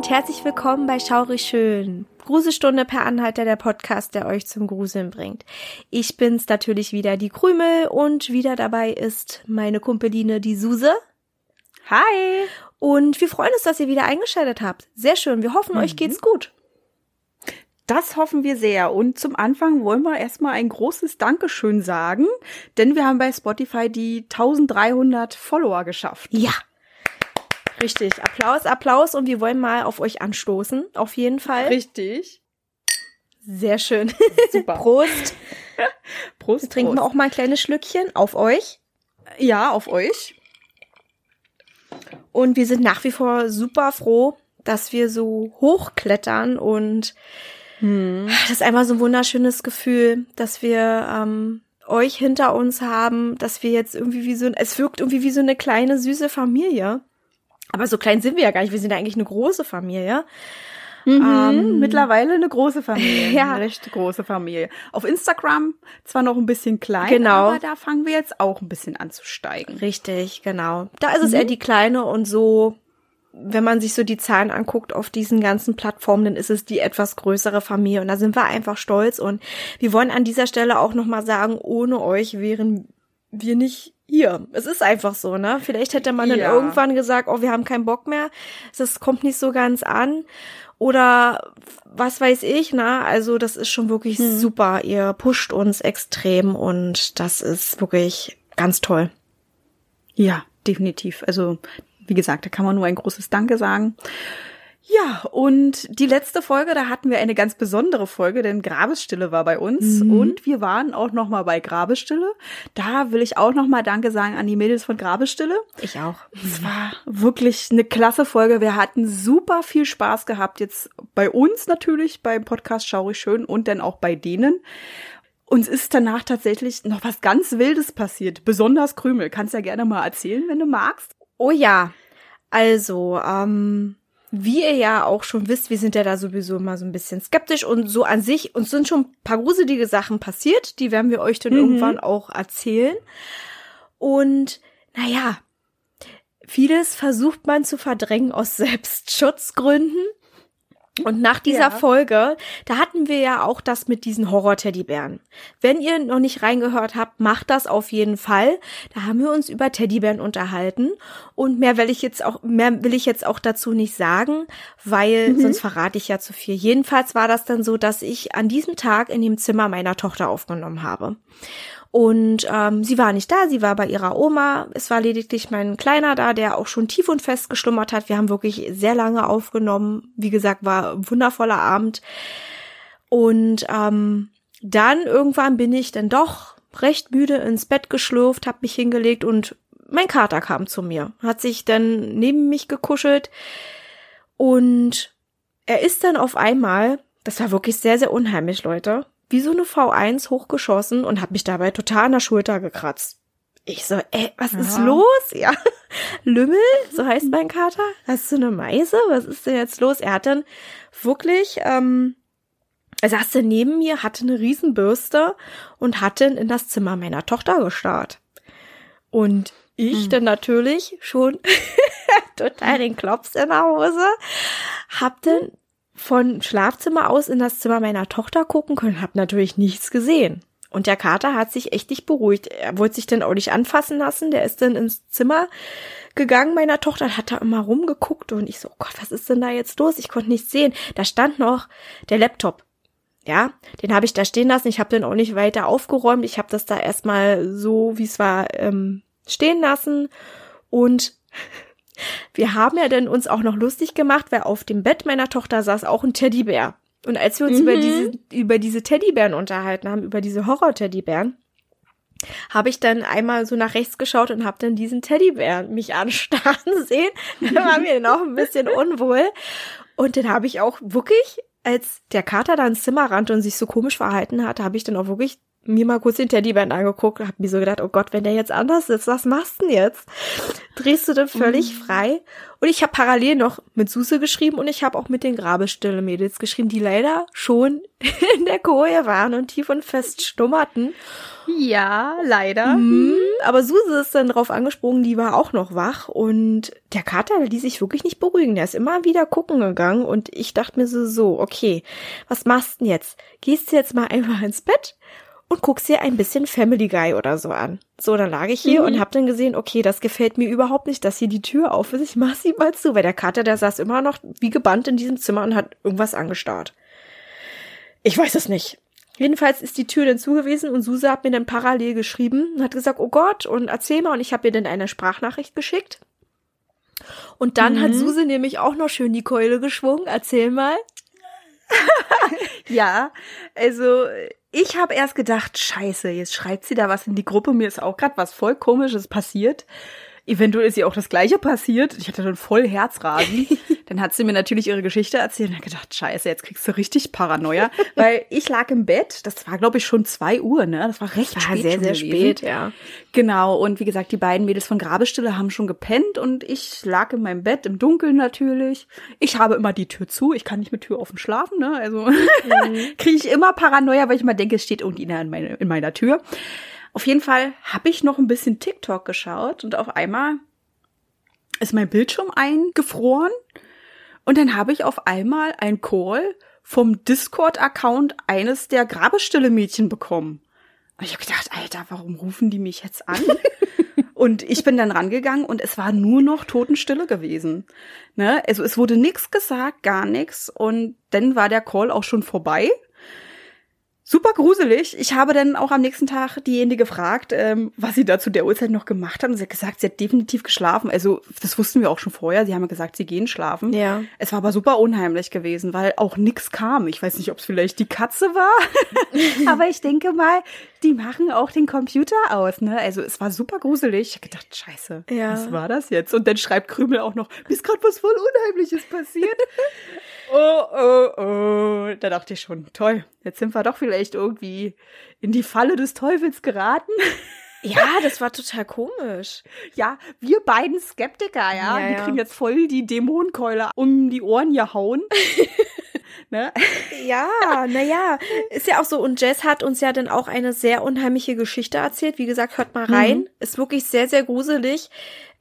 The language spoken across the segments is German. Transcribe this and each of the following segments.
Und herzlich willkommen bei Schaurig Schön. Gruselstunde per Anhalter, der Podcast, der euch zum Gruseln bringt. Ich bin's natürlich wieder, die Krümel, und wieder dabei ist meine Kumpeline, die Suse. Hi! Und wir freuen uns, dass ihr wieder eingeschaltet habt. Sehr schön. Wir hoffen, mhm. euch geht's gut. Das hoffen wir sehr. Und zum Anfang wollen wir erstmal ein großes Dankeschön sagen, denn wir haben bei Spotify die 1300 Follower geschafft. Ja. Richtig. Applaus, Applaus. Und wir wollen mal auf euch anstoßen. Auf jeden Fall. Richtig. Sehr schön. Super. Prost. Prost. Wir trinken Prost. auch mal ein kleines Schlückchen. Auf euch. Ja, auf euch. Und wir sind nach wie vor super froh, dass wir so hochklettern und hm. das ist einfach so ein wunderschönes Gefühl, dass wir ähm, euch hinter uns haben, dass wir jetzt irgendwie wie so, es wirkt irgendwie wie so eine kleine süße Familie. Aber so klein sind wir ja gar nicht. Wir sind ja eigentlich eine große Familie. Mhm. Ähm, mittlerweile eine große Familie. ja. Eine recht große Familie. Auf Instagram zwar noch ein bisschen klein, genau. aber da fangen wir jetzt auch ein bisschen an zu steigen. Richtig, genau. Da ist es mhm. eher die kleine und so, wenn man sich so die Zahlen anguckt auf diesen ganzen Plattformen, dann ist es die etwas größere Familie und da sind wir einfach stolz und wir wollen an dieser Stelle auch nochmal sagen, ohne euch wären wir nicht hier. Es ist einfach so, ne? Vielleicht hätte man dann irgendwann gesagt, oh, wir haben keinen Bock mehr. Das kommt nicht so ganz an oder was weiß ich, ne? Also das ist schon wirklich hm. super. Ihr pusht uns extrem und das ist wirklich ganz toll. Ja, definitiv. Also wie gesagt, da kann man nur ein großes Danke sagen. Ja, und die letzte Folge, da hatten wir eine ganz besondere Folge, denn Grabesstille war bei uns mhm. und wir waren auch noch mal bei Grabesstille. Da will ich auch noch mal Danke sagen an die Mädels von Grabesstille. Ich auch. Es war wirklich eine klasse Folge. Wir hatten super viel Spaß gehabt jetzt bei uns natürlich beim Podcast Schaurig schön und dann auch bei denen. Uns ist danach tatsächlich noch was ganz Wildes passiert, besonders Krümel. Kannst ja gerne mal erzählen, wenn du magst. Oh ja. Also, ähm, wie ihr ja auch schon wisst, wir sind ja da sowieso immer so ein bisschen skeptisch und so an sich, uns sind schon ein paar gruselige Sachen passiert, die werden wir euch dann mhm. irgendwann auch erzählen. Und naja, vieles versucht man zu verdrängen aus Selbstschutzgründen. Und nach dieser ja. Folge, da hatten wir ja auch das mit diesen Horror-Teddybären. Wenn ihr noch nicht reingehört habt, macht das auf jeden Fall. Da haben wir uns über Teddybären unterhalten. Und mehr will ich jetzt auch, mehr will ich jetzt auch dazu nicht sagen, weil mhm. sonst verrate ich ja zu viel. Jedenfalls war das dann so, dass ich an diesem Tag in dem Zimmer meiner Tochter aufgenommen habe. Und ähm, sie war nicht da, sie war bei ihrer Oma. Es war lediglich mein Kleiner da, der auch schon tief und fest geschlummert hat. Wir haben wirklich sehr lange aufgenommen. Wie gesagt, war ein wundervoller Abend. Und ähm, dann irgendwann bin ich dann doch recht müde ins Bett geschlurft, habe mich hingelegt und mein Kater kam zu mir, hat sich dann neben mich gekuschelt und er ist dann auf einmal, das war wirklich sehr, sehr unheimlich, Leute, wie so eine V1 hochgeschossen und hat mich dabei total an der Schulter gekratzt. Ich so, ey, was ja. ist los? Ja. Lümmel, so heißt mein Kater. Hast du eine Meise? Was ist denn jetzt los? Er hat dann wirklich, ähm, er saß dann neben mir, hatte eine Riesenbürste und hat dann in das Zimmer meiner Tochter gestarrt. Und ich hm. dann natürlich schon total den Klops in der Hose, hab dann von Schlafzimmer aus in das Zimmer meiner Tochter gucken können, habe natürlich nichts gesehen. Und der Kater hat sich echt nicht beruhigt. Er wollte sich dann auch nicht anfassen lassen. Der ist dann ins Zimmer gegangen meiner Tochter, hat da immer rumgeguckt und ich so, oh Gott, was ist denn da jetzt los? Ich konnte nichts sehen. Da stand noch der Laptop. Ja, den habe ich da stehen lassen. Ich habe den auch nicht weiter aufgeräumt. Ich habe das da erstmal so, wie es war, ähm, stehen lassen. Und wir haben ja dann uns auch noch lustig gemacht, weil auf dem Bett meiner Tochter saß auch ein Teddybär. Und als wir uns mhm. über diese, über diese Teddybären unterhalten haben, über diese Horror-Teddybären, habe ich dann einmal so nach rechts geschaut und habe dann diesen Teddybären mich anstarren sehen. Da war mir noch ein bisschen unwohl. Und dann habe ich auch wirklich, als der Kater da ins Zimmer rannte und sich so komisch verhalten hat, habe ich dann auch wirklich mir mal kurz den Teddyband angeguckt, hab mir so gedacht, oh Gott, wenn der jetzt anders ist, was machst du denn jetzt? Drehst du denn völlig mhm. frei? Und ich habe parallel noch mit Suse geschrieben und ich habe auch mit den Grabestille Mädels geschrieben, die leider schon in der Koje waren und tief und fest stummerten. Ja, leider. Mhm. Aber Suse ist dann drauf angesprungen, die war auch noch wach und der Kater der ließ sich wirklich nicht beruhigen. Der ist immer wieder gucken gegangen und ich dachte mir so, so, okay, was machst du denn jetzt? Gehst du jetzt mal einfach ins Bett und guckst dir ein bisschen Family Guy oder so an. So, dann lag ich hier mhm. und hab dann gesehen, okay, das gefällt mir überhaupt nicht, dass hier die Tür auf ist. Ich mach sie mal zu, weil der Kater, der saß immer noch wie gebannt in diesem Zimmer und hat irgendwas angestarrt. Ich weiß es nicht. Jedenfalls ist die Tür dann zugewiesen und Suse hat mir dann parallel geschrieben und hat gesagt, oh Gott, und erzähl mal. Und ich habe ihr dann eine Sprachnachricht geschickt. Und dann mhm. hat Suse nämlich auch noch schön die Keule geschwungen. Erzähl mal. ja, also ich habe erst gedacht, scheiße, jetzt schreibt sie da was in die Gruppe. Mir ist auch gerade was voll komisches passiert. Eventuell ist ihr auch das Gleiche passiert. Ich hatte dann voll Herzrasen. dann hat sie mir natürlich ihre Geschichte erzählt und hat gedacht, scheiße, jetzt kriegst du richtig Paranoia. Weil ich lag im Bett, das war glaube ich schon zwei Uhr, ne? Das war recht war spät. Sehr, sehr spät, ja. Genau, und wie gesagt, die beiden Mädels von Grabestille haben schon gepennt und ich lag in meinem Bett im Dunkeln natürlich. Ich habe immer die Tür zu, ich kann nicht mit Tür offen schlafen, ne? Also mhm. kriege ich immer Paranoia, weil ich immer denke, es steht irgendjemand in, meine, in meiner Tür. Auf jeden Fall habe ich noch ein bisschen TikTok geschaut und auf einmal ist mein Bildschirm eingefroren und dann habe ich auf einmal ein Call vom Discord-Account eines der Grabestille Mädchen bekommen. Und ich habe gedacht, Alter, warum rufen die mich jetzt an? und ich bin dann rangegangen und es war nur noch Totenstille gewesen. Ne? Also es wurde nichts gesagt, gar nichts. Und dann war der Call auch schon vorbei super gruselig. Ich habe dann auch am nächsten Tag diejenige gefragt, ähm, was sie da zu der Uhrzeit noch gemacht hat. Und sie hat gesagt, sie hat definitiv geschlafen. Also das wussten wir auch schon vorher. Sie haben ja gesagt, sie gehen schlafen. Ja. Es war aber super unheimlich gewesen, weil auch nichts kam. Ich weiß nicht, ob es vielleicht die Katze war. aber ich denke mal, die machen auch den Computer aus. Ne? Also es war super gruselig. Ich habe gedacht, scheiße, ja. was war das jetzt? Und dann schreibt Krümel auch noch, mir ist gerade was voll Unheimliches passiert. oh, oh, oh. Da dachte ich schon, toll, jetzt sind wir doch vielleicht irgendwie in die Falle des Teufels geraten. Ja, das war total komisch. Ja, wir beiden Skeptiker, ja, ja, wir kriegen jetzt voll die Dämonenkeule um die Ohren gehauen. ne? Ja, naja, ist ja auch so. Und Jess hat uns ja dann auch eine sehr unheimliche Geschichte erzählt. Wie gesagt, hört mal rein. Mhm. Ist wirklich sehr, sehr gruselig.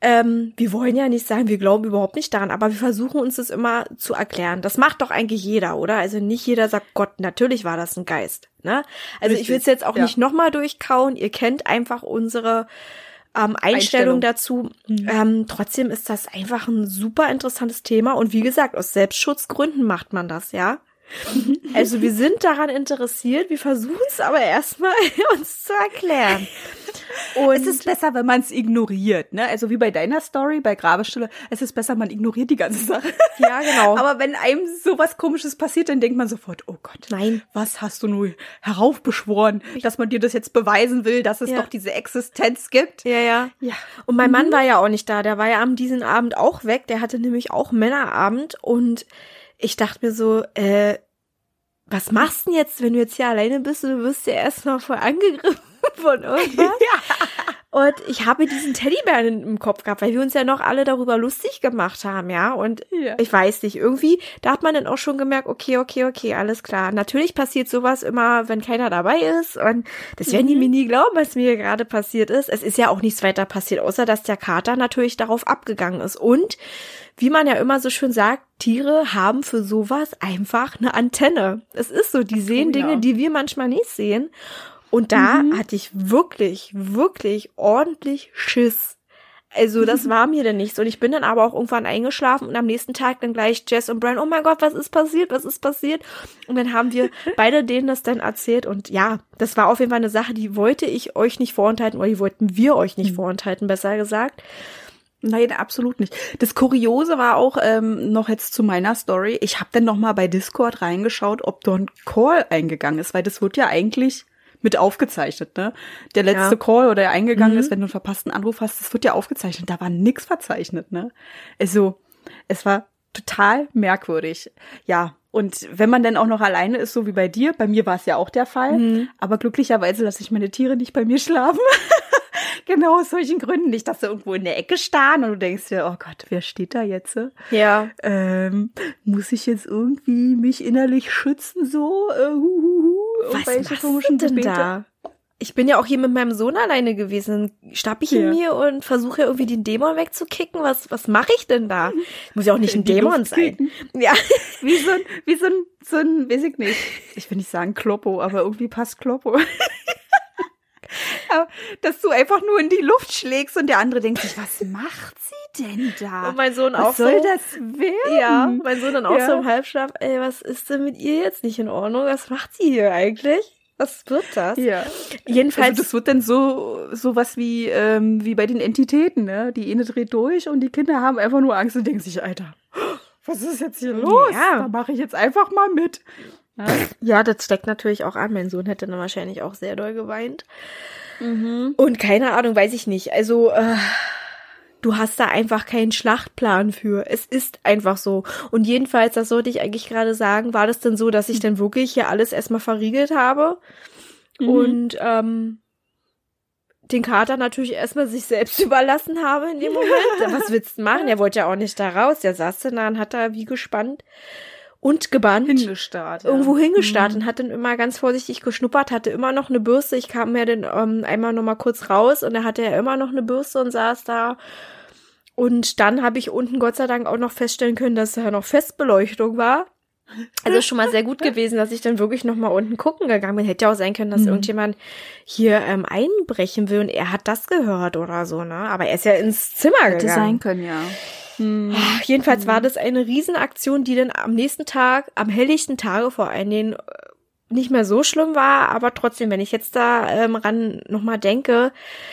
Ähm, wir wollen ja nicht sagen, wir glauben überhaupt nicht daran, aber wir versuchen uns das immer zu erklären. Das macht doch eigentlich jeder, oder? Also nicht jeder sagt, Gott, natürlich war das ein Geist. Ne? Also Richtig, ich will es jetzt auch ja. nicht nochmal durchkauen. Ihr kennt einfach unsere ähm, Einstellung, Einstellung, dazu. Mhm. Ähm, trotzdem ist das einfach ein super interessantes Thema und wie gesagt, aus Selbstschutzgründen macht man das, ja. Also wir sind daran interessiert, wir versuchen es aber erstmal uns zu erklären. Und es ist besser, wenn man es ignoriert, ne? Also wie bei deiner Story, bei Grabestille, es ist besser, man ignoriert die ganze Sache. Ja, genau. aber wenn einem sowas komisches passiert, dann denkt man sofort, oh Gott, nein, was hast du nur heraufbeschworen, dass man dir das jetzt beweisen will, dass es ja. doch diese Existenz gibt? Ja, ja. Ja. Und mein Mann mhm. war ja auch nicht da, der war ja am diesen Abend auch weg, der hatte nämlich auch Männerabend und ich dachte mir so, äh, was machst du denn jetzt, wenn du jetzt hier alleine bist und du wirst ja erstmal voll angegriffen von irgendwas? ja. Und ich habe diesen Teddybär im Kopf gehabt, weil wir uns ja noch alle darüber lustig gemacht haben, ja. Und ja. ich weiß nicht, irgendwie, da hat man dann auch schon gemerkt, okay, okay, okay, alles klar. Natürlich passiert sowas immer, wenn keiner dabei ist. Und das werden die mhm. mir nie glauben, was mir gerade passiert ist. Es ist ja auch nichts weiter passiert, außer dass der Kater natürlich darauf abgegangen ist. Und wie man ja immer so schön sagt, Tiere haben für sowas einfach eine Antenne. Es ist so, die sehen oh, Dinge, ja. die wir manchmal nicht sehen. Und da mhm. hatte ich wirklich, wirklich ordentlich Schiss. Also das war mir dann nichts. Und ich bin dann aber auch irgendwann eingeschlafen und am nächsten Tag dann gleich Jess und Brian, oh mein Gott, was ist passiert, was ist passiert? Und dann haben wir beide denen das dann erzählt. Und ja, das war auf jeden Fall eine Sache, die wollte ich euch nicht vorenthalten oder die wollten wir euch nicht mhm. vorenthalten, besser gesagt. Nein, absolut nicht. Das Kuriose war auch ähm, noch jetzt zu meiner Story. Ich habe dann noch mal bei Discord reingeschaut, ob da ein Call eingegangen ist, weil das wird ja eigentlich mit aufgezeichnet, ne? Der letzte ja. Call oder der eingegangen mhm. ist, wenn du einen verpassten Anruf hast, das wird ja aufgezeichnet. Da war nix verzeichnet, ne? Also, es war total merkwürdig. Ja, und wenn man dann auch noch alleine ist, so wie bei dir, bei mir war es ja auch der Fall, mhm. aber glücklicherweise lasse ich meine Tiere nicht bei mir schlafen. genau aus solchen Gründen. Nicht, dass sie irgendwo in der Ecke starren und du denkst dir, oh Gott, wer steht da jetzt? Ja. Ähm, muss ich jetzt irgendwie mich innerlich schützen so? Äh, hu, Was du denn Gebete? da? ich bin ja auch hier mit meinem Sohn alleine gewesen. Stapp ich ja. in mir und versuche irgendwie den Dämon wegzukicken. Was, was mache ich denn da? Muss ja auch nicht ein Dämon sein. Ja. Wie so ein, wie so ein, so ein, weiß ich nicht. Ich will nicht sagen Kloppo, aber irgendwie passt Kloppo. dass du einfach nur in die Luft schlägst und der andere denkt sich, was macht sie denn da? Und mein Sohn was auch soll so, das werden? Ja, mein Sohn dann auch ja. so im Halbschlaf, ey, was ist denn mit ihr jetzt nicht in Ordnung? Was macht sie hier eigentlich? Was wird das? Ja. Jedenfalls. Also das wird dann so so was wie ähm, wie bei den Entitäten, ne? Die eine dreht durch und die Kinder haben einfach nur Angst und denken sich, Alter, was ist jetzt hier los? Ja. Da mache ich jetzt einfach mal mit. Ja. ja, das steckt natürlich auch an. Mein Sohn hätte dann wahrscheinlich auch sehr doll geweint. Mhm. Und keine Ahnung, weiß ich nicht. Also äh, du hast da einfach keinen Schlachtplan für. Es ist einfach so. Und jedenfalls, das sollte ich eigentlich gerade sagen, war das denn so, dass ich dann wirklich hier alles erstmal verriegelt habe mhm. und ähm, den Kater natürlich erstmal sich selbst überlassen habe in dem Moment. Was willst du machen? Er wollte ja auch nicht da raus. Der saß dann da und hat da wie gespannt und gebannt. Hingestarrt. Ja. Irgendwo hingestarrt mhm. und hat dann immer ganz vorsichtig geschnuppert, hatte immer noch eine Bürste. Ich kam mir dann ähm, einmal noch mal kurz raus und da hatte er immer noch eine Bürste und saß da. Und dann habe ich unten Gott sei Dank auch noch feststellen können, dass da noch Festbeleuchtung war. Also schon mal sehr gut gewesen, dass ich dann wirklich noch mal unten gucken gegangen bin. Hätte ja auch sein können, dass mhm. irgendjemand hier ähm, einbrechen will und er hat das gehört oder so, ne? Aber er ist ja ins Zimmer Hätte gegangen. Hätte sein können, ja. Hm. Jedenfalls war das eine Riesenaktion, die dann am nächsten Tag, am helllichten Tage vor allen Dingen, äh, nicht mehr so schlimm war, aber trotzdem, wenn ich jetzt da ähm, ran nochmal denke,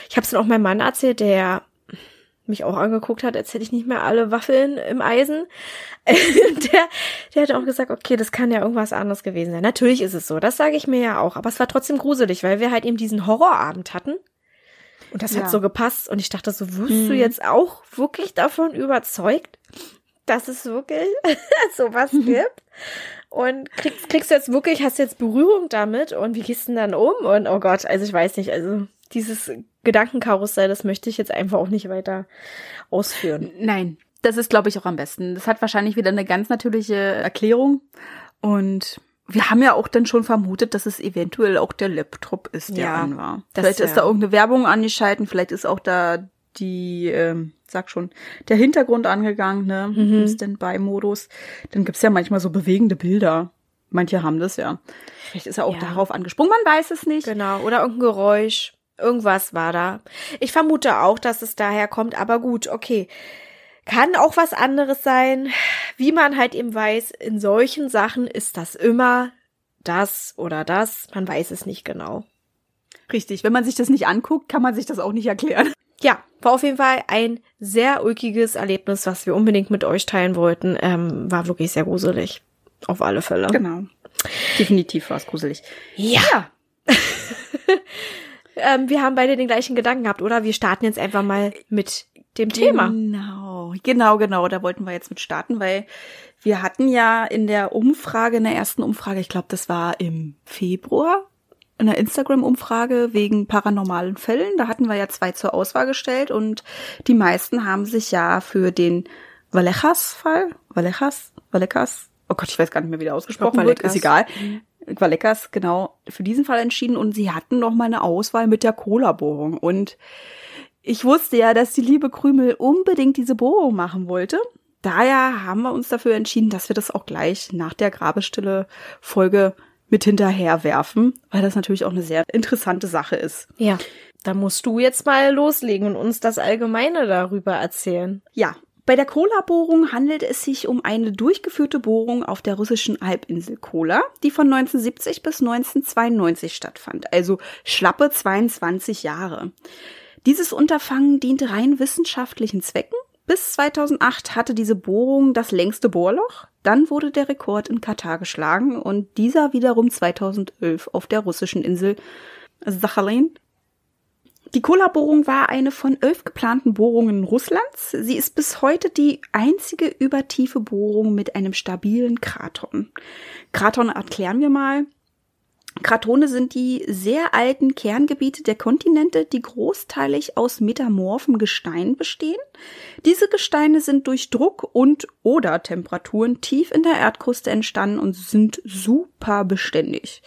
ich habe es dann auch meinem Mann erzählt, der mich auch angeguckt hat, als hätte ich nicht mehr alle Waffeln im Eisen. der, der hat auch gesagt, okay, das kann ja irgendwas anderes gewesen sein. Natürlich ist es so, das sage ich mir ja auch, aber es war trotzdem gruselig, weil wir halt eben diesen Horrorabend hatten. Und das ja. hat so gepasst. Und ich dachte so, wirst hm. du jetzt auch wirklich davon überzeugt, dass es wirklich sowas gibt? Und kriegst, kriegst du jetzt wirklich, hast du jetzt Berührung damit? Und wie gehst du denn dann um? Und oh Gott, also ich weiß nicht, also dieses Gedankenkarussell, das möchte ich jetzt einfach auch nicht weiter ausführen. Nein, das ist, glaube ich, auch am besten. Das hat wahrscheinlich wieder eine ganz natürliche Erklärung. Und wir haben ja auch dann schon vermutet, dass es eventuell auch der Laptop ist, der ja, an war. Vielleicht ist ja. da irgendeine Werbung angeschalten, vielleicht ist auch da die, ähm, sag schon, der Hintergrund angegangen, ne, mhm. im Standby-Modus. Dann gibt's ja manchmal so bewegende Bilder. Manche haben das ja. Vielleicht ist er auch ja. darauf angesprungen, man weiß es nicht. Genau, oder irgendein Geräusch. Irgendwas war da. Ich vermute auch, dass es daher kommt, aber gut, okay. Kann auch was anderes sein. Wie man halt eben weiß, in solchen Sachen ist das immer das oder das. Man weiß es nicht genau. Richtig. Wenn man sich das nicht anguckt, kann man sich das auch nicht erklären. Ja, war auf jeden Fall ein sehr ulkiges Erlebnis, was wir unbedingt mit euch teilen wollten. Ähm, war wirklich sehr gruselig. Auf alle Fälle. Genau. Definitiv war es gruselig. Ja. ja. ähm, wir haben beide den gleichen Gedanken gehabt, oder? Wir starten jetzt einfach mal mit dem Thema. Genau, genau, genau. Da wollten wir jetzt mit starten, weil wir hatten ja in der Umfrage, in der ersten Umfrage, ich glaube, das war im Februar, in der Instagram-Umfrage wegen paranormalen Fällen. Da hatten wir ja zwei zur Auswahl gestellt und die meisten haben sich ja für den Valechas-Fall, Valechas, Valechas, oh Gott, ich weiß gar nicht mehr, wie der ausgesprochen wird, ist egal. Mhm. Vallecas, genau, für diesen Fall entschieden und sie hatten noch mal eine Auswahl mit der Cola-Bohrung und ich wusste ja, dass die liebe Krümel unbedingt diese Bohrung machen wollte. Daher haben wir uns dafür entschieden, dass wir das auch gleich nach der Grabestille Folge mit hinterher werfen, weil das natürlich auch eine sehr interessante Sache ist. Ja. Da musst du jetzt mal loslegen und uns das Allgemeine darüber erzählen. Ja. Bei der Kola-Bohrung handelt es sich um eine durchgeführte Bohrung auf der russischen Halbinsel Kola, die von 1970 bis 1992 stattfand, also schlappe 22 Jahre. Dieses Unterfangen diente rein wissenschaftlichen Zwecken. Bis 2008 hatte diese Bohrung das längste Bohrloch. Dann wurde der Rekord in Katar geschlagen und dieser wiederum 2011 auf der russischen Insel Sachalin. Die Kola-Bohrung war eine von elf geplanten Bohrungen Russlands. Sie ist bis heute die einzige übertiefe Bohrung mit einem stabilen Kraton. Kraton erklären wir mal. Kratone sind die sehr alten Kerngebiete der Kontinente, die großteilig aus metamorphem Gestein bestehen. Diese Gesteine sind durch Druck und oder Temperaturen tief in der Erdkruste entstanden und sind super beständig.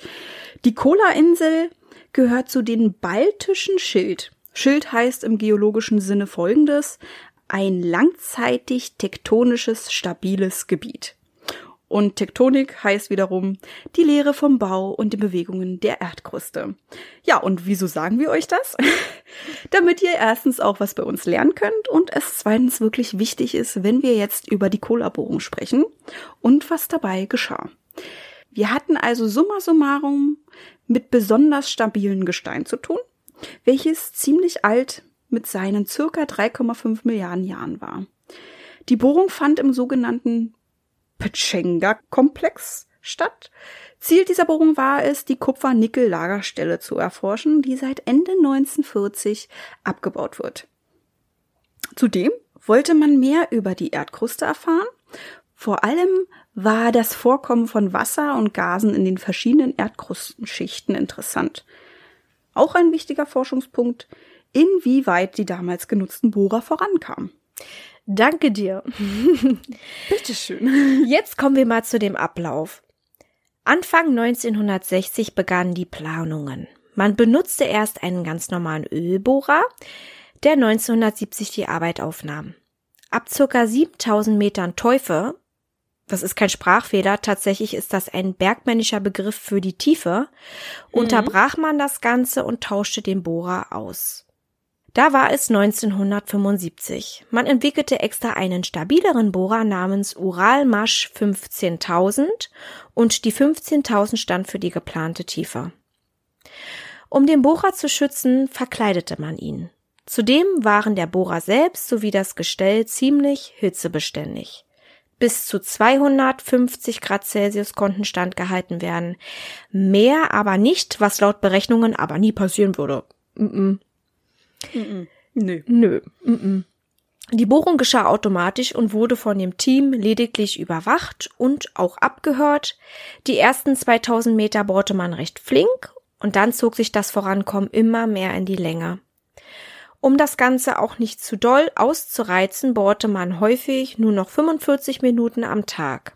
Die Kola-Insel gehört zu den baltischen Schild. Schild heißt im geologischen Sinne folgendes, ein langzeitig tektonisches, stabiles Gebiet. Und Tektonik heißt wiederum die Lehre vom Bau und den Bewegungen der Erdkruste. Ja, und wieso sagen wir euch das? Damit ihr erstens auch was bei uns lernen könnt und es zweitens wirklich wichtig ist, wenn wir jetzt über die Kollaborung sprechen und was dabei geschah. Wir hatten also summa summarum mit besonders stabilen Gestein zu tun, welches ziemlich alt mit seinen circa 3,5 Milliarden Jahren war. Die Bohrung fand im sogenannten Pechenga-Komplex statt. Ziel dieser Bohrung war es, die Kupfer-Nickel-Lagerstelle zu erforschen, die seit Ende 1940 abgebaut wird. Zudem wollte man mehr über die Erdkruste erfahren. Vor allem war das Vorkommen von Wasser und Gasen in den verschiedenen Erdkrustenschichten interessant. Auch ein wichtiger Forschungspunkt, inwieweit die damals genutzten Bohrer vorankamen. Danke dir. Bitteschön. Jetzt kommen wir mal zu dem Ablauf. Anfang 1960 begannen die Planungen. Man benutzte erst einen ganz normalen Ölbohrer, der 1970 die Arbeit aufnahm. Ab circa 7000 Metern Teufel, das ist kein Sprachfehler, tatsächlich ist das ein bergmännischer Begriff für die Tiefe, mhm. unterbrach man das Ganze und tauschte den Bohrer aus. Da war es 1975. Man entwickelte extra einen stabileren Bohrer namens Uralmasch 15000 und die 15000 stand für die geplante Tiefe. Um den Bohrer zu schützen, verkleidete man ihn. Zudem waren der Bohrer selbst sowie das Gestell ziemlich hitzebeständig. Bis zu 250 Grad Celsius konnten standgehalten werden. Mehr aber nicht, was laut Berechnungen aber nie passieren würde. Mm -mm. Mm Nö. Nö. Mm Die Bohrung geschah automatisch und wurde von dem Team lediglich überwacht und auch abgehört. Die ersten 2000 Meter bohrte man recht flink und dann zog sich das Vorankommen immer mehr in die Länge. Um das Ganze auch nicht zu doll auszureizen, bohrte man häufig nur noch 45 Minuten am Tag.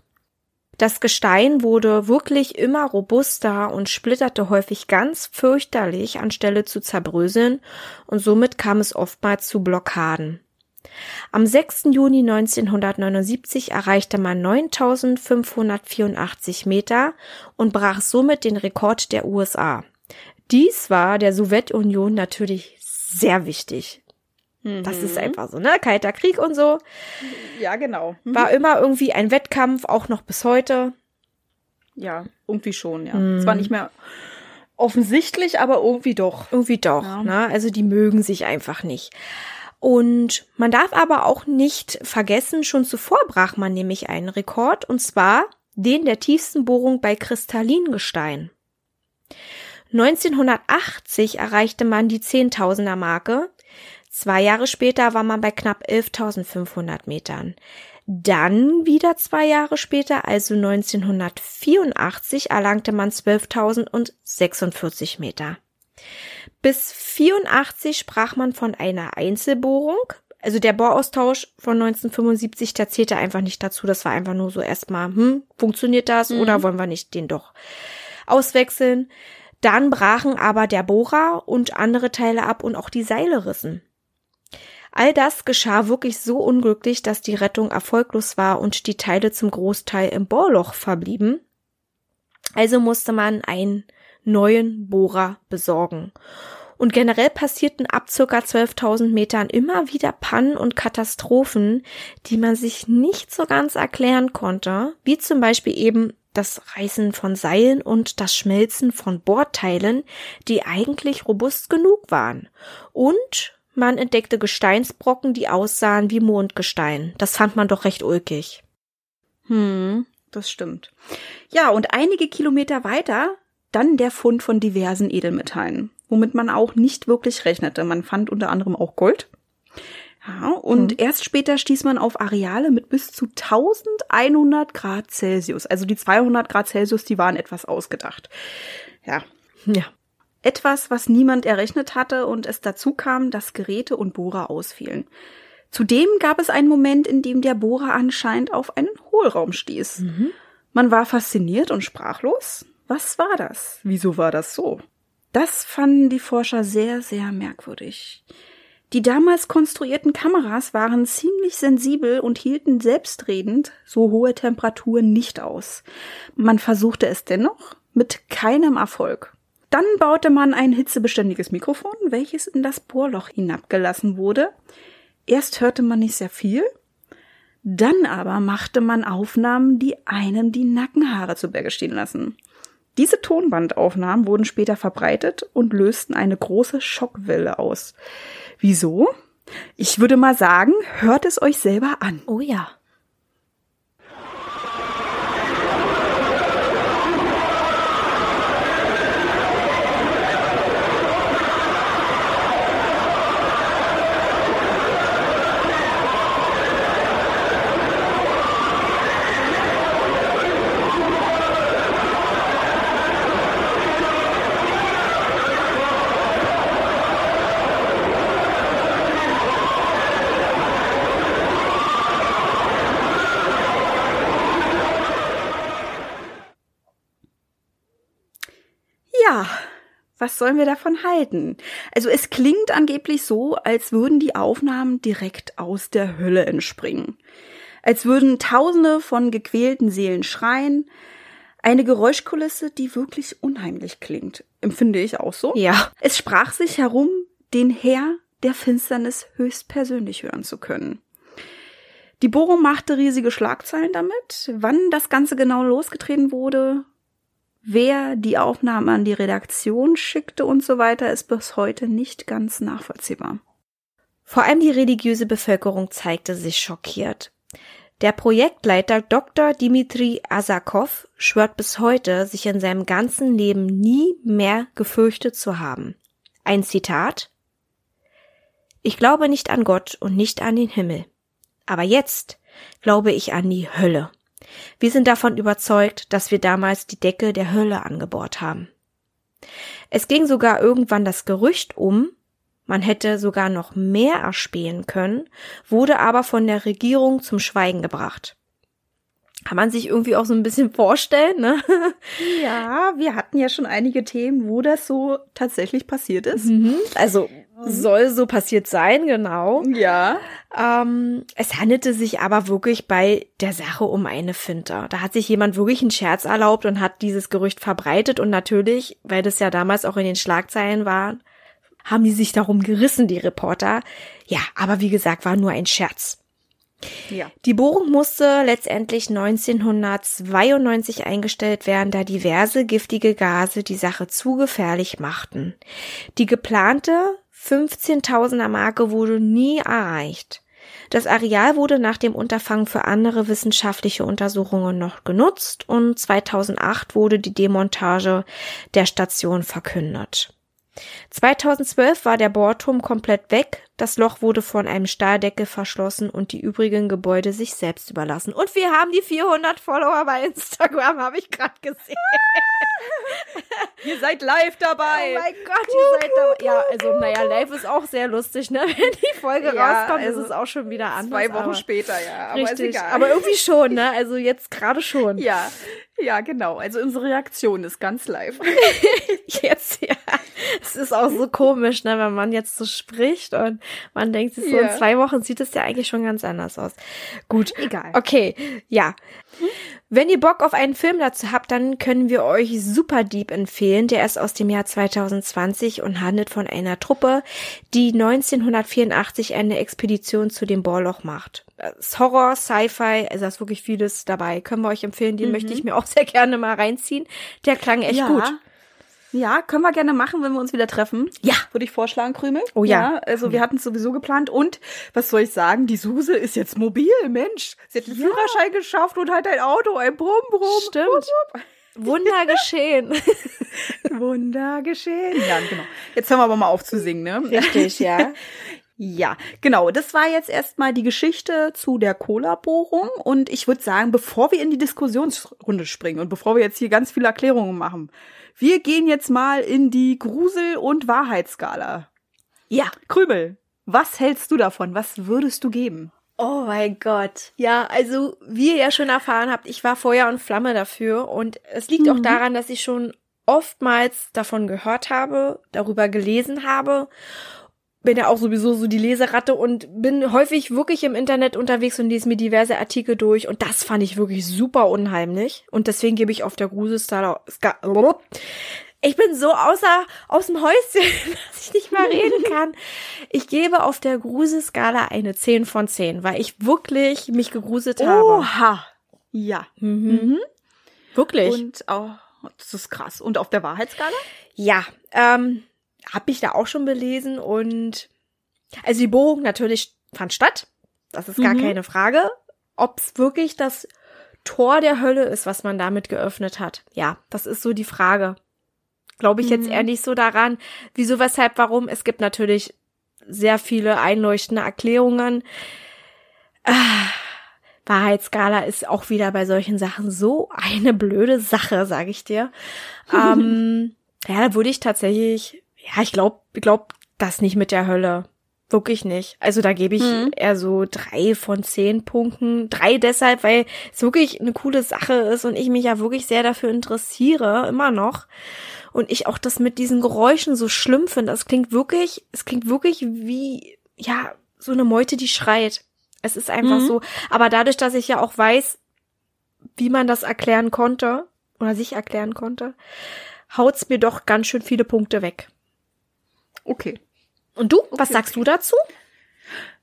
Das Gestein wurde wirklich immer robuster und splitterte häufig ganz fürchterlich anstelle zu zerbröseln und somit kam es oftmals zu Blockaden. Am 6. Juni 1979 erreichte man 9584 Meter und brach somit den Rekord der USA. Dies war der Sowjetunion natürlich sehr wichtig. Das ist mhm. einfach so, ne? Kalter Krieg und so. Ja, genau. Mhm. War immer irgendwie ein Wettkampf, auch noch bis heute. Ja, irgendwie schon, ja. Mhm. Zwar nicht mehr offensichtlich, aber irgendwie doch. Irgendwie doch, ja. ne? Also die mögen sich einfach nicht. Und man darf aber auch nicht vergessen, schon zuvor brach man nämlich einen Rekord, und zwar den der tiefsten Bohrung bei Kristallingestein. 1980 erreichte man die Zehntausender Marke, Zwei Jahre später war man bei knapp 11.500 Metern. Dann wieder zwei Jahre später, also 1984, erlangte man 12.046 Meter. Bis 84 sprach man von einer Einzelbohrung. Also der Bohraustausch von 1975, der zählte einfach nicht dazu. Das war einfach nur so erstmal, hm, funktioniert das mhm. oder wollen wir nicht den doch auswechseln? Dann brachen aber der Bohrer und andere Teile ab und auch die Seile rissen. All das geschah wirklich so unglücklich, dass die Rettung erfolglos war und die Teile zum Großteil im Bohrloch verblieben. Also musste man einen neuen Bohrer besorgen. Und generell passierten ab circa 12.000 Metern immer wieder Pannen und Katastrophen, die man sich nicht so ganz erklären konnte, wie zum Beispiel eben das Reißen von Seilen und das Schmelzen von Bohrteilen, die eigentlich robust genug waren. Und man entdeckte Gesteinsbrocken, die aussahen wie Mondgestein. Das fand man doch recht ulkig. Hm, das stimmt. Ja, und einige Kilometer weiter dann der Fund von diversen Edelmetallen. womit man auch nicht wirklich rechnete. Man fand unter anderem auch Gold. Ja, und mhm. erst später stieß man auf Areale mit bis zu 1100 Grad Celsius. Also die 200 Grad Celsius, die waren etwas ausgedacht. Ja. Ja. Etwas, was niemand errechnet hatte und es dazu kam, dass Geräte und Bohrer ausfielen. Zudem gab es einen Moment, in dem der Bohrer anscheinend auf einen Hohlraum stieß. Mhm. Man war fasziniert und sprachlos. Was war das? Wieso war das so? Das fanden die Forscher sehr, sehr merkwürdig. Die damals konstruierten Kameras waren ziemlich sensibel und hielten selbstredend so hohe Temperaturen nicht aus. Man versuchte es dennoch mit keinem Erfolg. Dann baute man ein hitzebeständiges Mikrofon, welches in das Bohrloch hinabgelassen wurde. Erst hörte man nicht sehr viel, dann aber machte man Aufnahmen, die einem die Nackenhaare zu Berge stehen lassen. Diese Tonbandaufnahmen wurden später verbreitet und lösten eine große Schockwelle aus. Wieso? Ich würde mal sagen, hört es euch selber an. Oh ja. Was sollen wir davon halten? Also es klingt angeblich so, als würden die Aufnahmen direkt aus der Hölle entspringen. Als würden Tausende von gequälten Seelen schreien. Eine Geräuschkulisse, die wirklich unheimlich klingt. Empfinde ich auch so. Ja. Es sprach sich herum, den Herr der Finsternis höchstpersönlich hören zu können. Die Bohrung machte riesige Schlagzeilen damit. Wann das Ganze genau losgetreten wurde, Wer die Aufnahmen an die Redaktion schickte und so weiter, ist bis heute nicht ganz nachvollziehbar. Vor allem die religiöse Bevölkerung zeigte sich schockiert. Der Projektleiter Dr. Dimitri Asakov schwört bis heute, sich in seinem ganzen Leben nie mehr gefürchtet zu haben. Ein Zitat Ich glaube nicht an Gott und nicht an den Himmel. Aber jetzt glaube ich an die Hölle. Wir sind davon überzeugt, dass wir damals die Decke der Hölle angebohrt haben. Es ging sogar irgendwann das Gerücht um, man hätte sogar noch mehr erspähen können, wurde aber von der Regierung zum Schweigen gebracht. Kann man sich irgendwie auch so ein bisschen vorstellen, ne? Ja, wir hatten ja schon einige Themen, wo das so tatsächlich passiert ist. Mhm. Also soll so passiert sein, genau. Ja. Ähm, es handelte sich aber wirklich bei der Sache um eine Finte. Da hat sich jemand wirklich einen Scherz erlaubt und hat dieses Gerücht verbreitet und natürlich, weil das ja damals auch in den Schlagzeilen war, haben die sich darum gerissen, die Reporter. Ja, aber wie gesagt, war nur ein Scherz. Ja. Die Bohrung musste letztendlich 1992 eingestellt werden, da diverse giftige Gase die Sache zu gefährlich machten. Die geplante 15.000er Marke wurde nie erreicht. Das Areal wurde nach dem Unterfangen für andere wissenschaftliche Untersuchungen noch genutzt und 2008 wurde die Demontage der Station verkündet. 2012 war der Bohrturm komplett weg, das Loch wurde von einem Stahldeckel verschlossen und die übrigen Gebäude sich selbst überlassen. Und wir haben die 400 Follower bei Instagram, habe ich gerade gesehen. ihr seid live dabei. Oh mein Gott, ihr seid dabei. Ja, also naja, live ist auch sehr lustig, ne? Wenn die Folge ja, rauskommt, also ist es auch schon wieder anders. Zwei Wochen später, ja. Aber richtig, aber irgendwie schon, ne? Also jetzt gerade schon. Ja, ja, genau. Also unsere Reaktion ist ganz live. jetzt, ja. Es ist auch so komisch, ne, wenn man jetzt so spricht und man denkt sich so, ja. in zwei Wochen sieht es ja eigentlich schon ganz anders aus. Gut. Egal. Okay, ja. Wenn ihr Bock auf einen Film dazu habt, dann können wir euch Super Deep empfehlen. Der ist aus dem Jahr 2020 und handelt von einer Truppe, die 1984 eine Expedition zu dem Bohrloch macht. Horror, Sci-Fi, also da ist wirklich vieles dabei. Können wir euch empfehlen, den mhm. möchte ich mir auch sehr gerne mal reinziehen. Der klang echt ja. gut. Ja, können wir gerne machen, wenn wir uns wieder treffen. Ja. Würde ich vorschlagen, Krümel. Oh ja. ja also wir hatten es sowieso geplant. Und was soll ich sagen? Die Suse ist jetzt mobil, Mensch. Sie hat den ja. Führerschein geschafft und hat ein Auto, ein Brumm, Brumm. Stimmt. Brumm, brumm. Wunder geschehen. Wunder geschehen. Ja, genau. Jetzt hören wir aber mal auf zu singen, ne? Richtig, ja. Ja, genau. Das war jetzt erstmal die Geschichte zu der Cola-Bohrung. Und ich würde sagen, bevor wir in die Diskussionsrunde springen und bevor wir jetzt hier ganz viele Erklärungen machen, wir gehen jetzt mal in die Grusel- und Wahrheitsskala. Ja, Krübel, was hältst du davon? Was würdest du geben? Oh mein Gott. Ja, also wie ihr ja schon erfahren habt, ich war Feuer und Flamme dafür und es liegt mhm. auch daran, dass ich schon oftmals davon gehört habe, darüber gelesen habe. Bin ja auch sowieso so die Leseratte und bin häufig wirklich im Internet unterwegs und lese mir diverse Artikel durch und das fand ich wirklich super unheimlich und deswegen gebe ich auf der Gruselskala ich bin so außer aus dem Häuschen, dass ich nicht mal reden kann. Ich gebe auf der Gruselskala eine 10 von 10, weil ich wirklich mich gegruselt habe. Oha. Ja. Mhm. Mhm. Wirklich. Und auch, das ist krass. Und auf der Wahrheitsskala? Ja, ähm, habe ich da auch schon belesen und also die Bohrung natürlich fand statt. Das ist gar mhm. keine Frage. Ob es wirklich das Tor der Hölle ist, was man damit geöffnet hat. Ja, das ist so die Frage glaube ich jetzt mhm. eher nicht so daran, wieso, weshalb, warum. Es gibt natürlich sehr viele einleuchtende Erklärungen. Ah, Wahrheitsskala ist auch wieder bei solchen Sachen so eine blöde Sache, sage ich dir. ähm, ja, da würde ich tatsächlich, ja, ich glaube, ich glaub das nicht mit der Hölle. Wirklich nicht. Also da gebe ich mhm. eher so drei von zehn Punkten. Drei deshalb, weil es wirklich eine coole Sache ist und ich mich ja wirklich sehr dafür interessiere, immer noch und ich auch das mit diesen Geräuschen so schlimm finde. Das klingt wirklich, es klingt wirklich wie, ja, so eine Meute, die schreit. Es ist einfach mhm. so. Aber dadurch, dass ich ja auch weiß, wie man das erklären konnte oder sich erklären konnte, haut's mir doch ganz schön viele Punkte weg. Okay. Und du? Okay. Was sagst du dazu?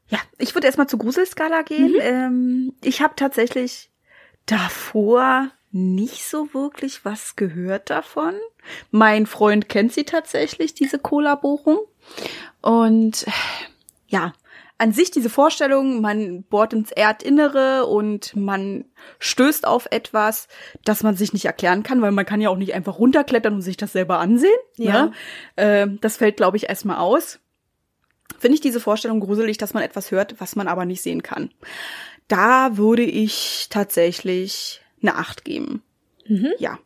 Ja, ich würde erstmal zur Gruselskala gehen. Mhm. Ähm, ich habe tatsächlich davor nicht so wirklich was gehört davon. Mein Freund kennt sie tatsächlich, diese Cola-Bohrung. Und ja, an sich diese Vorstellung, man bohrt ins Erdinnere und man stößt auf etwas, das man sich nicht erklären kann, weil man kann ja auch nicht einfach runterklettern und sich das selber ansehen. Ja. Ne? Äh, das fällt, glaube ich, erstmal aus. Finde ich diese Vorstellung gruselig, dass man etwas hört, was man aber nicht sehen kann. Da würde ich tatsächlich eine Acht geben. Mhm. Ja.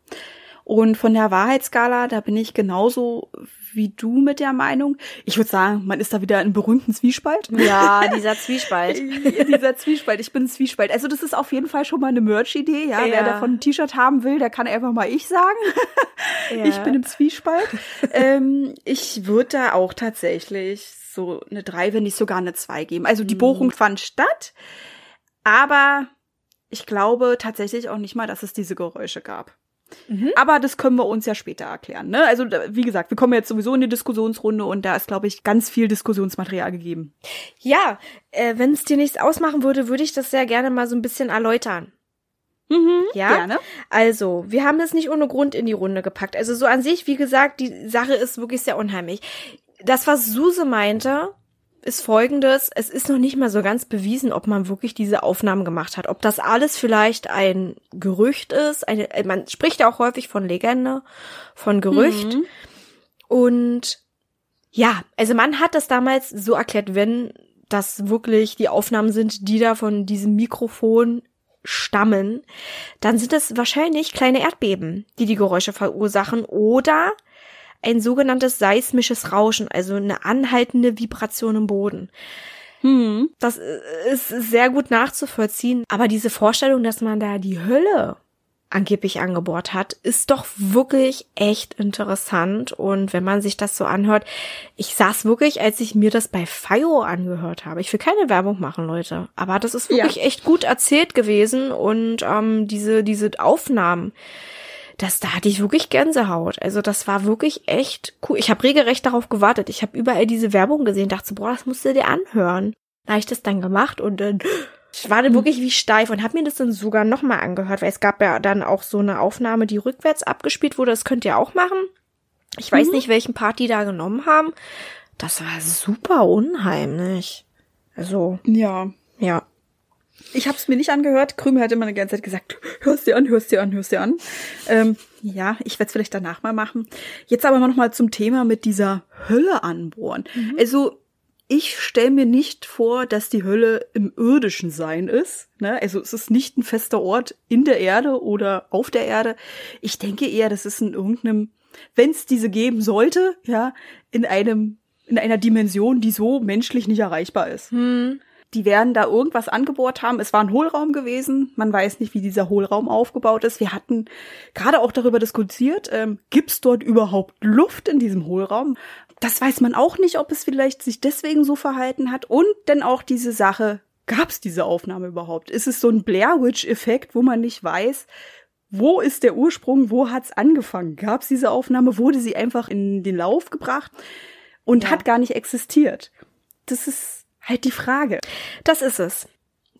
Und von der Wahrheitsskala, da bin ich genauso wie du mit der Meinung. Ich würde sagen, man ist da wieder in berühmten Zwiespalt. Ja, dieser Zwiespalt. dieser Zwiespalt. Ich bin ein Zwiespalt. Also das ist auf jeden Fall schon mal eine Merch-Idee. Ja? ja, wer davon ein T-Shirt haben will, der kann einfach mal ich sagen. Ja. Ich bin im Zwiespalt. ähm, ich würde da auch tatsächlich so eine drei, wenn nicht sogar eine zwei geben. Also die mhm. Bohrung fand statt, aber ich glaube tatsächlich auch nicht mal, dass es diese Geräusche gab. Mhm. Aber das können wir uns ja später erklären. Ne? Also wie gesagt, wir kommen jetzt sowieso in die Diskussionsrunde und da ist, glaube ich, ganz viel Diskussionsmaterial gegeben. Ja, äh, wenn es dir nichts ausmachen würde, würde ich das sehr gerne mal so ein bisschen erläutern. Mhm, ja, gerne. Also, wir haben das nicht ohne Grund in die Runde gepackt. Also so an sich, wie gesagt, die Sache ist wirklich sehr unheimlich. Das, was Suse meinte, ist folgendes. Es ist noch nicht mal so ganz bewiesen, ob man wirklich diese Aufnahmen gemacht hat. Ob das alles vielleicht ein Gerücht ist. Eine, man spricht ja auch häufig von Legende, von Gerücht. Mhm. Und ja, also man hat das damals so erklärt, wenn das wirklich die Aufnahmen sind, die da von diesem Mikrofon stammen, dann sind es wahrscheinlich kleine Erdbeben, die die Geräusche verursachen oder ein sogenanntes seismisches Rauschen, also eine anhaltende Vibration im Boden. Hm. Das ist sehr gut nachzuvollziehen. Aber diese Vorstellung, dass man da die Hölle angeblich angebohrt hat, ist doch wirklich echt interessant. Und wenn man sich das so anhört, ich saß wirklich, als ich mir das bei FIO angehört habe. Ich will keine Werbung machen, Leute. Aber das ist wirklich ja. echt gut erzählt gewesen. Und ähm, diese, diese Aufnahmen, das, da hatte ich wirklich Gänsehaut. Also das war wirklich echt cool. Ich habe regelrecht darauf gewartet. Ich habe überall diese Werbung gesehen, dachte, boah, das musst du dir anhören. Da habe ich das dann gemacht und dann ich war dann hm. wirklich wie steif und habe mir das dann sogar nochmal angehört, weil es gab ja dann auch so eine Aufnahme, die rückwärts abgespielt wurde. Das könnt ihr auch machen. Ich weiß mhm. nicht, welchen Part die da genommen haben. Das war super unheimlich. Also. Ja. Ja. Ich habe es mir nicht angehört. Krümel hat immer die ganze Zeit gesagt, hörst dir an, hörst dir an, hörst dir an. Ähm, ja, ich werde es vielleicht danach mal machen. Jetzt aber noch mal zum Thema mit dieser Hölle anbohren. Mhm. Also ich stelle mir nicht vor, dass die Hölle im irdischen Sein ist. Ne? Also es ist nicht ein fester Ort in der Erde oder auf der Erde. Ich denke eher, das ist in irgendeinem, wenn es diese geben sollte, ja, in einem, in einer Dimension, die so menschlich nicht erreichbar ist. Hm. Die werden da irgendwas angebohrt haben. Es war ein Hohlraum gewesen. Man weiß nicht, wie dieser Hohlraum aufgebaut ist. Wir hatten gerade auch darüber diskutiert, ähm, gibt es dort überhaupt Luft in diesem Hohlraum? Das weiß man auch nicht, ob es vielleicht sich deswegen so verhalten hat. Und dann auch diese Sache, gab es diese Aufnahme überhaupt? Ist es so ein Blair Witch-Effekt, wo man nicht weiß, wo ist der Ursprung, wo hat's angefangen? Gab es diese Aufnahme? Wurde sie einfach in den Lauf gebracht und ja. hat gar nicht existiert? Das ist halt die Frage. Das ist es.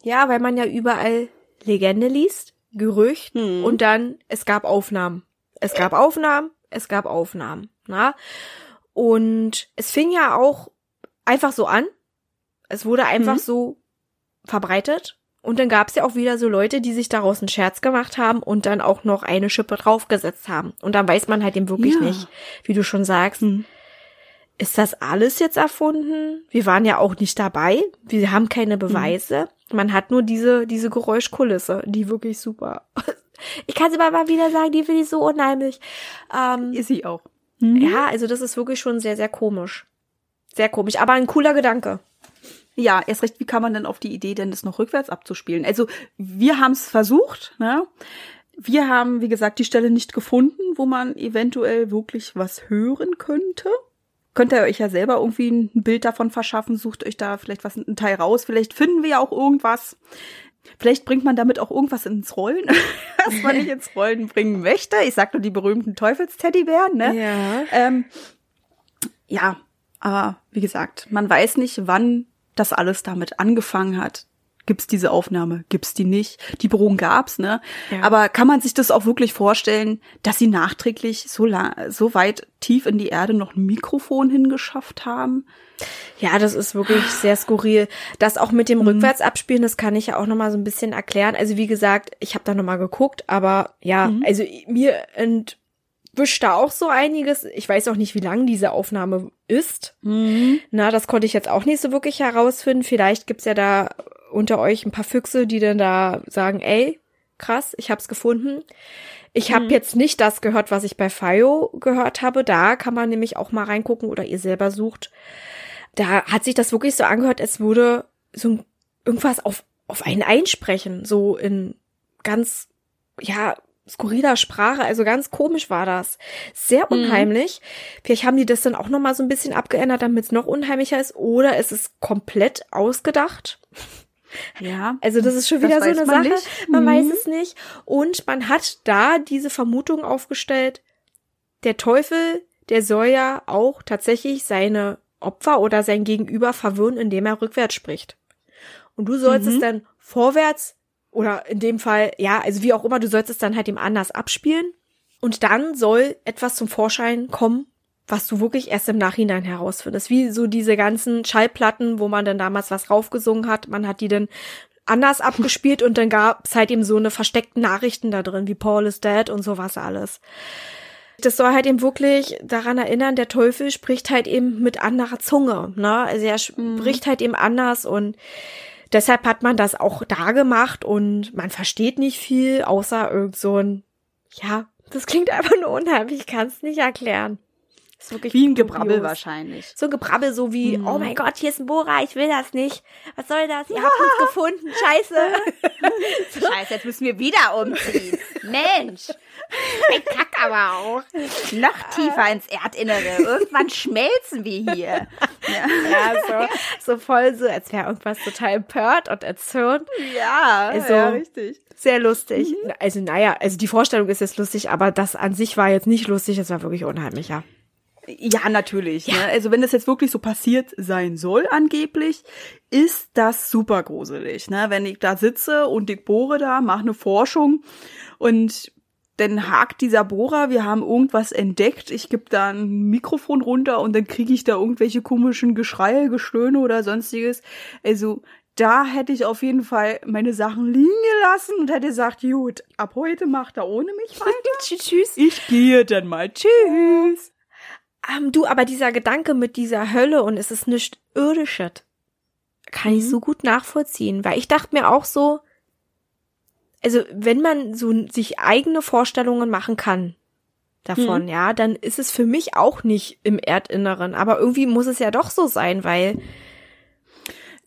Ja, weil man ja überall Legende liest, Gerücht hm. und dann es gab Aufnahmen. Es gab Aufnahmen, es gab Aufnahmen. Na? Und es fing ja auch einfach so an. Es wurde einfach mhm. so verbreitet. Und dann gab es ja auch wieder so Leute, die sich daraus einen Scherz gemacht haben und dann auch noch eine Schippe draufgesetzt haben. Und dann weiß man halt eben wirklich ja. nicht, wie du schon sagst, mhm. Ist das alles jetzt erfunden? Wir waren ja auch nicht dabei. Wir haben keine Beweise. Mhm. Man hat nur diese, diese Geräuschkulisse, die wirklich super. Ich kann sie aber mal wieder sagen, die finde ich so unheimlich. Ähm, Ist sie auch. Mhm. Ja, also das ist wirklich schon sehr, sehr komisch. Sehr komisch, aber ein cooler Gedanke. Ja, erst recht, wie kann man denn auf die Idee denn das noch rückwärts abzuspielen? Also wir haben es versucht, ne? Wir haben, wie gesagt, die Stelle nicht gefunden, wo man eventuell wirklich was hören könnte. Könnt ihr euch ja selber irgendwie ein Bild davon verschaffen, sucht euch da vielleicht was ein Teil raus. Vielleicht finden wir ja auch irgendwas. Vielleicht bringt man damit auch irgendwas ins Rollen, was man nicht ins Rollen bringen möchte. Ich sag nur die berühmten Teufelsteddybären, ne? Ja. Ähm, ja, aber wie gesagt, man weiß nicht, wann das alles damit angefangen hat. Gibt's diese Aufnahme? Gibt's die nicht? Die Beruhen gab's, ne? Ja. Aber kann man sich das auch wirklich vorstellen, dass sie nachträglich so lang, so weit tief in die Erde noch ein Mikrofon hingeschafft haben? Ja, das ist wirklich sehr skurril. Das auch mit dem mhm. Rückwärtsabspielen, das kann ich ja auch noch mal so ein bisschen erklären. Also wie gesagt, ich habe da noch mal geguckt, aber ja, mhm. also mir entwischt da auch so einiges. Ich weiß auch nicht, wie lang diese Aufnahme ist. Mhm. Na, das konnte ich jetzt auch nicht so wirklich herausfinden. Vielleicht gibt's ja da unter euch ein paar Füchse, die dann da sagen, ey, krass, ich hab's gefunden. Ich habe mhm. jetzt nicht das gehört, was ich bei Fayo gehört habe. Da kann man nämlich auch mal reingucken oder ihr selber sucht. Da hat sich das wirklich so angehört, es würde so irgendwas auf, auf einen einsprechen, so in ganz, ja, skurriler Sprache, also ganz komisch war das. Sehr mhm. unheimlich. Mhm. Vielleicht haben die das dann auch noch mal so ein bisschen abgeändert, damit es noch unheimlicher ist oder es ist komplett ausgedacht. Ja. Also das ist schon wieder so eine Sache. Nicht. Man mhm. weiß es nicht. Und man hat da diese Vermutung aufgestellt, der Teufel, der soll ja auch tatsächlich seine Opfer oder sein Gegenüber verwirren, indem er rückwärts spricht. Und du sollst mhm. es dann vorwärts oder in dem Fall, ja, also wie auch immer, du sollst es dann halt ihm anders abspielen. Und dann soll etwas zum Vorschein kommen, was du wirklich erst im Nachhinein herausfindest. Wie so diese ganzen Schallplatten, wo man dann damals was raufgesungen hat. Man hat die dann anders abgespielt und dann gab es halt eben so eine versteckten Nachrichten da drin, wie Paul is dead und sowas alles. Das soll halt eben wirklich daran erinnern, der Teufel spricht halt eben mit anderer Zunge, ne? Also er mhm. spricht halt eben anders und deshalb hat man das auch da gemacht und man versteht nicht viel, außer irgend so ein, ja, das klingt einfach nur unheimlich, ich kann es nicht erklären. Ist wirklich wie ein Gebrabbel wahrscheinlich. So ein Gebrabbel, so wie, mhm. oh mein Gott, hier ist ein Bohrer, ich will das nicht. Was soll das? Ihr habt uns gefunden, scheiße. so. Scheiße, jetzt müssen wir wieder umziehen. Mensch. Ich kack aber auch. Noch tiefer ins Erdinnere. Irgendwann schmelzen wir hier. Ja, ja so, so voll so, als wäre irgendwas total empört und erzürnt. Ja, also, ja, richtig. Sehr lustig. Mhm. Also, naja, also die Vorstellung ist jetzt lustig, aber das an sich war jetzt nicht lustig, es war wirklich unheimlich, ja. Ja, natürlich. Ja. Ne? Also wenn das jetzt wirklich so passiert sein soll, angeblich, ist das super gruselig. Ne? Wenn ich da sitze und ich bohre da, mache eine Forschung und dann hakt dieser Bohrer, wir haben irgendwas entdeckt, ich gebe da ein Mikrofon runter und dann kriege ich da irgendwelche komischen Geschreie, Gestöhne oder sonstiges. Also da hätte ich auf jeden Fall meine Sachen liegen gelassen und hätte gesagt, gut, ab heute macht er ohne mich weiter. Tschüss. Ich gehe dann mal. Tschüss. Ähm, du, aber dieser Gedanke mit dieser Hölle und es ist nicht irdisches, kann ich Mhm. so gut nachvollziehen, weil ich dachte mir auch so, also wenn man so sich eigene Vorstellungen machen kann davon, Mhm. ja, dann ist es für mich auch nicht im Erdinneren, aber irgendwie muss es ja doch so sein, weil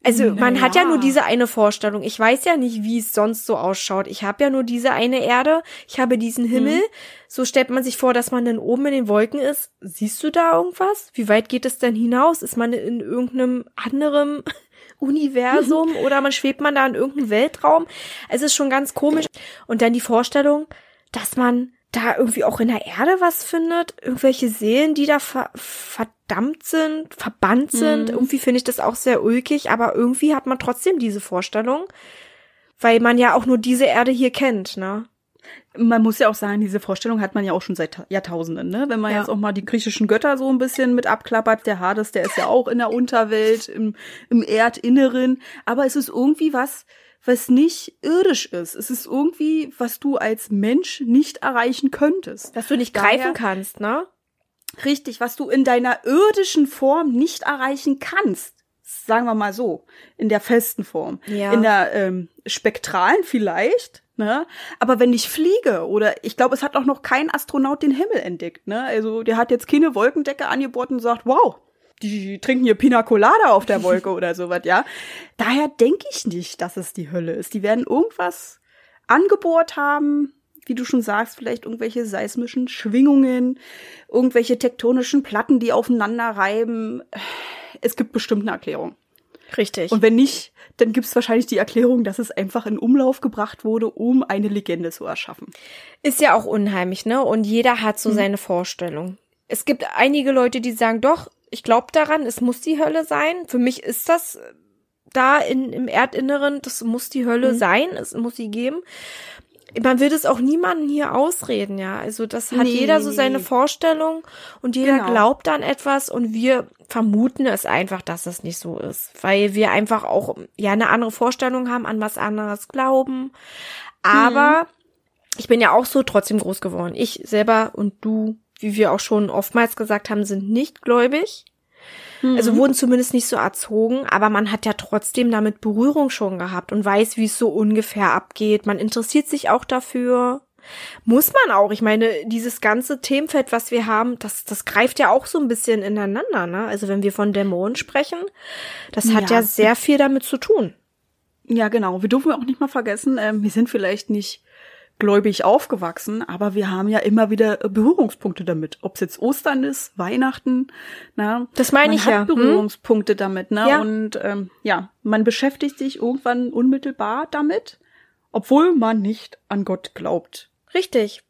also man hat ja nur diese eine Vorstellung. Ich weiß ja nicht, wie es sonst so ausschaut. Ich habe ja nur diese eine Erde. Ich habe diesen Himmel. So stellt man sich vor, dass man dann oben in den Wolken ist. Siehst du da irgendwas? Wie weit geht es denn hinaus? Ist man in irgendeinem anderen Universum oder man schwebt man da in irgendeinem Weltraum? Es ist schon ganz komisch. Und dann die Vorstellung, dass man da irgendwie auch in der Erde was findet, irgendwelche Seelen, die da ver verdammt sind, verbannt sind. Irgendwie finde ich das auch sehr ulkig, aber irgendwie hat man trotzdem diese Vorstellung, weil man ja auch nur diese Erde hier kennt, ne? Man muss ja auch sagen, diese Vorstellung hat man ja auch schon seit Jahrtausenden, ne? Wenn man Ja. jetzt auch mal die griechischen Götter so ein bisschen mit abklappert, der Hades, der ist ja auch in der Unterwelt, im, im Erdinneren. Aber es ist irgendwie was, was nicht irdisch ist. Es ist irgendwie, was du als Mensch nicht erreichen könntest. Dass du nicht Daher- greifen kannst, ne? Richtig, was du in deiner irdischen Form nicht erreichen kannst. Sagen wir mal so, in der festen Form. Ja. In der ähm, spektralen vielleicht, ne? Aber wenn ich fliege oder ich glaube, es hat auch noch kein Astronaut den Himmel entdeckt, ne? Also der hat jetzt keine Wolkendecke angeboten und sagt, wow, die trinken hier Pina Colada auf der Wolke oder sowas, ja. Daher denke ich nicht, dass es die Hölle ist. Die werden irgendwas angebohrt haben, wie du schon sagst, vielleicht irgendwelche seismischen Schwingungen, irgendwelche tektonischen Platten, die aufeinander reiben. Es gibt bestimmt eine Erklärung. Richtig. Und wenn nicht, dann gibt es wahrscheinlich die Erklärung, dass es einfach in Umlauf gebracht wurde, um eine Legende zu erschaffen. Ist ja auch unheimlich, ne? Und jeder hat Mhm. so seine Vorstellung. Es gibt einige Leute, die sagen, doch, ich glaube daran, es muss die Hölle sein. Für mich ist das äh, da in, im Erdinneren, das muss die Hölle Mhm. sein, es muss sie geben. Man wird es auch niemanden hier ausreden, ja. Also das hat Nee, jeder so seine. Vorstellung und jeder Genau. glaubt an etwas und wir vermuten es einfach, dass es nicht so ist, weil wir einfach auch ja eine andere Vorstellung haben, an was anderes glauben. Aber Mhm. ich bin ja auch so trotzdem groß geworden. Ich selber und du, wie wir auch schon oftmals gesagt haben, sind nicht gläubig. Also wurden zumindest nicht so erzogen, aber man hat ja trotzdem damit Berührung schon gehabt und weiß, wie es so ungefähr abgeht. Man interessiert sich auch dafür. Muss man auch. Ich meine, dieses ganze Themenfeld, was wir haben, das, das greift ja auch so ein bisschen ineinander, ne? Also wenn wir von Dämonen sprechen, das hat Ja. ja sehr viel damit zu tun. Ja, genau. Wir dürfen auch nicht mal vergessen, ähm, wir sind vielleicht nicht gläubig aufgewachsen, aber wir haben ja immer wieder Berührungspunkte damit. Ob es jetzt Ostern ist, Weihnachten, na, Das meine ich hat ja, hm? Berührungspunkte damit, ne? Ja. Und ähm, ja, man beschäftigt sich irgendwann unmittelbar damit, obwohl man nicht an Gott glaubt. Richtig.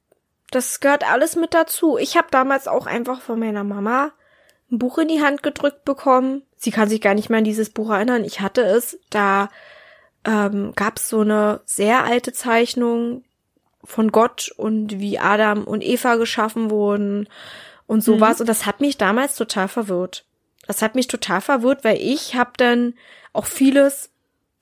Das gehört alles mit dazu. Ich habe damals auch einfach von meiner Mama ein Buch in die Hand gedrückt bekommen. Sie kann sich gar nicht mehr an dieses Buch erinnern. Ich hatte es. Da ähm, gab es so eine sehr alte Zeichnung von Gott und wie Adam und Eva geschaffen wurden und sowas. Und das hat mich damals total verwirrt. Das hat mich total verwirrt, weil ich habe dann auch vieles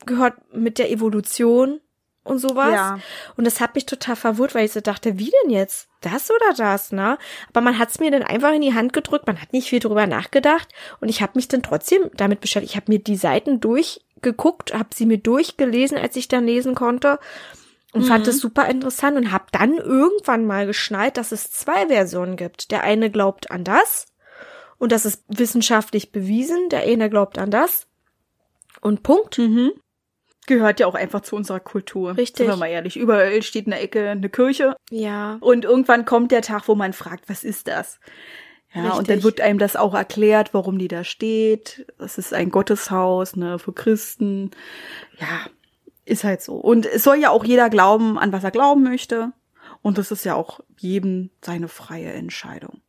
gehört mit der Evolution und sowas. Ja. Und das hat mich total verwirrt, weil ich so dachte, wie denn jetzt? Das oder das, ne? Aber man hat es mir dann einfach in die Hand gedrückt, man hat nicht viel drüber nachgedacht und ich habe mich dann trotzdem damit beschäftigt. Ich habe mir die Seiten durchgeguckt, habe sie mir durchgelesen, als ich dann lesen konnte und fand es super interessant und habe dann irgendwann mal geschnallt, dass es zwei Versionen gibt. Der eine glaubt an das und das ist wissenschaftlich bewiesen, der eine glaubt an das und Punkt. Mhm. Gehört ja auch einfach zu unserer Kultur. Richtig. Sind wir mal ehrlich. Überall steht in der Ecke eine Kirche Ja. Und irgendwann kommt der Tag, wo man fragt, was ist das? Ja, und dann Richtig. wird einem das auch erklärt, warum die da steht. Das ist ein Gotteshaus, ne, für Christen. Ja, ist halt so. Und es soll ja auch jeder glauben, an was er glauben möchte. Und das ist ja auch jedem seine freie Entscheidung.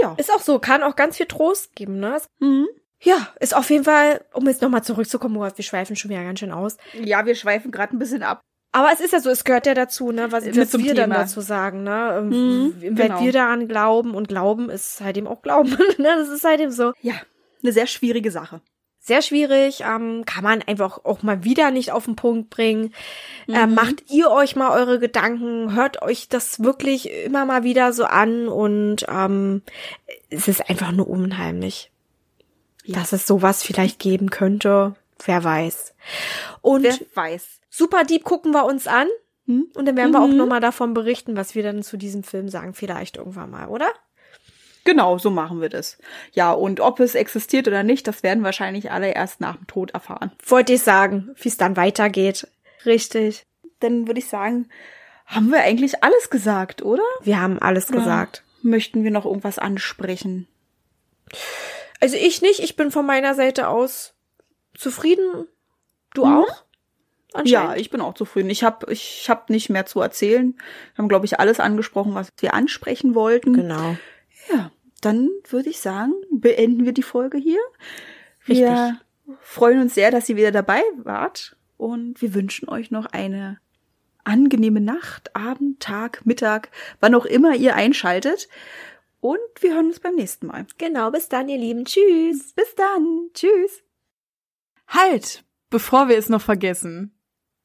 Ja. Ist auch so, kann auch ganz viel Trost geben, ne? Mhm. Ja, ist auf jeden Fall, um jetzt nochmal zurückzukommen, Murat, wir schweifen schon wieder ganz schön aus. Ja, wir schweifen gerade ein bisschen ab. Aber es ist ja so, es gehört ja dazu, ne, was, was wir dann Thema. dazu sagen, ne, ähm, Mhm, wenn genau. wir daran glauben und glauben ist halt eben auch Glauben, ne, das ist halt eben so. Ja, eine sehr schwierige Sache. Sehr schwierig, ähm, kann man einfach auch mal wieder nicht auf den Punkt bringen. Äh, Mhm. Äh, macht ihr euch mal eure Gedanken, hört euch das wirklich immer mal wieder so an und ähm, es ist einfach nur unheimlich, dass es sowas vielleicht geben könnte. Wer weiß. Und Wer weiß. Super Deep gucken wir uns an. Hm? Und dann werden wir auch Mhm. nochmal davon berichten, was wir dann zu diesem Film sagen. Vielleicht irgendwann mal, oder? Genau, so machen wir das. Ja, und ob es existiert oder nicht, das werden wahrscheinlich alle erst nach dem Tod erfahren. Wollte ich sagen, wie es dann weitergeht. Richtig. Dann würde ich sagen, haben wir eigentlich alles gesagt, oder? Wir haben alles Oder gesagt. Möchten wir noch irgendwas ansprechen? Also ich nicht. Ich bin von meiner Seite aus zufrieden. Du Mhm. auch? Ja, ich bin auch zufrieden. Ich habe ich hab nicht mehr zu erzählen. Wir haben, glaube ich, alles angesprochen, was wir ansprechen wollten. Genau. Ja, dann würde ich sagen, beenden wir die Folge hier. Wir freuen uns sehr, dass ihr wieder dabei wart und wir wünschen euch noch eine angenehme Nacht, Abend, Tag, Mittag, wann auch immer ihr einschaltet. Und wir hören uns beim nächsten Mal. Genau. Bis dann, ihr Lieben. Tschüss. Bis dann. Tschüss. Halt, bevor wir es noch vergessen.